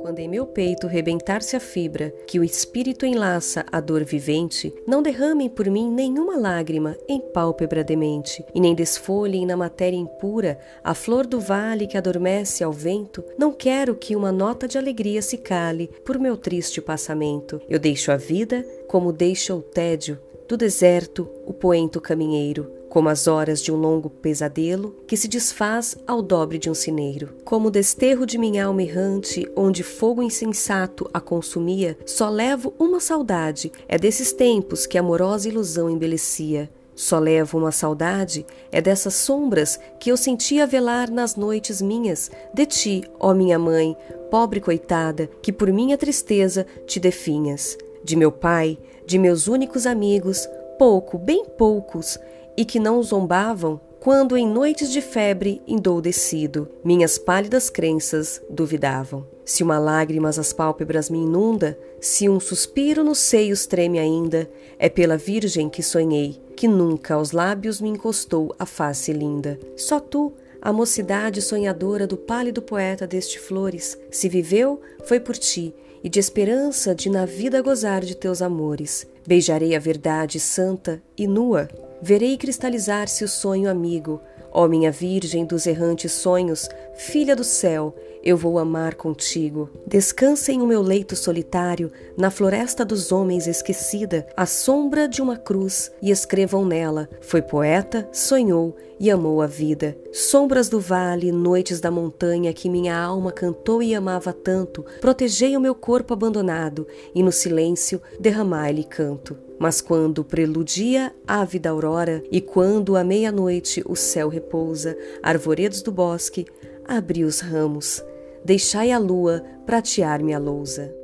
Quando em meu peito rebentar-se a fibra, que o espírito enlaça a dor vivente, não derramem por mim nenhuma lágrima em pálpebra demente, e nem desfolhem na matéria impura a flor do vale que adormece ao vento. Não quero que uma nota de alegria se cale por meu triste passamento. Eu deixo a vida como deixa o tédio do deserto o poento caminheiro como as horas de um longo pesadelo que se desfaz ao dobre de um cineiro. Como o desterro de minha alma errante, onde fogo insensato a consumia, só levo uma saudade, é desses tempos que amorosa ilusão embelecia. Só levo uma saudade, é dessas sombras que eu sentia velar nas noites minhas, de ti, ó minha mãe, pobre coitada, que por minha tristeza te definhas. De meu pai, de meus únicos amigos, pouco, bem poucos, e que não zombavam quando em noites de febre endoudecido minhas pálidas crenças duvidavam. Se uma lágrima às pálpebras me inunda, se um suspiro nos seios treme ainda, é pela Virgem que sonhei, que nunca aos lábios me encostou a face linda. Só tu, a mocidade sonhadora do pálido poeta deste flores, se viveu, foi por ti, e de esperança de na vida gozar de teus amores. Beijarei a verdade santa e nua, verei cristalizar-se o sonho amigo. Ó minha Virgem dos errantes sonhos, filha do céu, eu vou amar contigo. Descansa em o meu leito solitário, na floresta dos homens esquecida, à sombra de uma cruz, e escrevam nela: Foi poeta, sonhou e amou a vida. Sombras do vale, noites da montanha que minha alma cantou e amava tanto, protegei o meu corpo abandonado, e no silêncio derramai-lhe canto. Mas quando preludia ávida aurora, e quando à meia-noite o céu repousa, arvoredos do bosque, abri os ramos, deixai a lua pratear-me a lousa.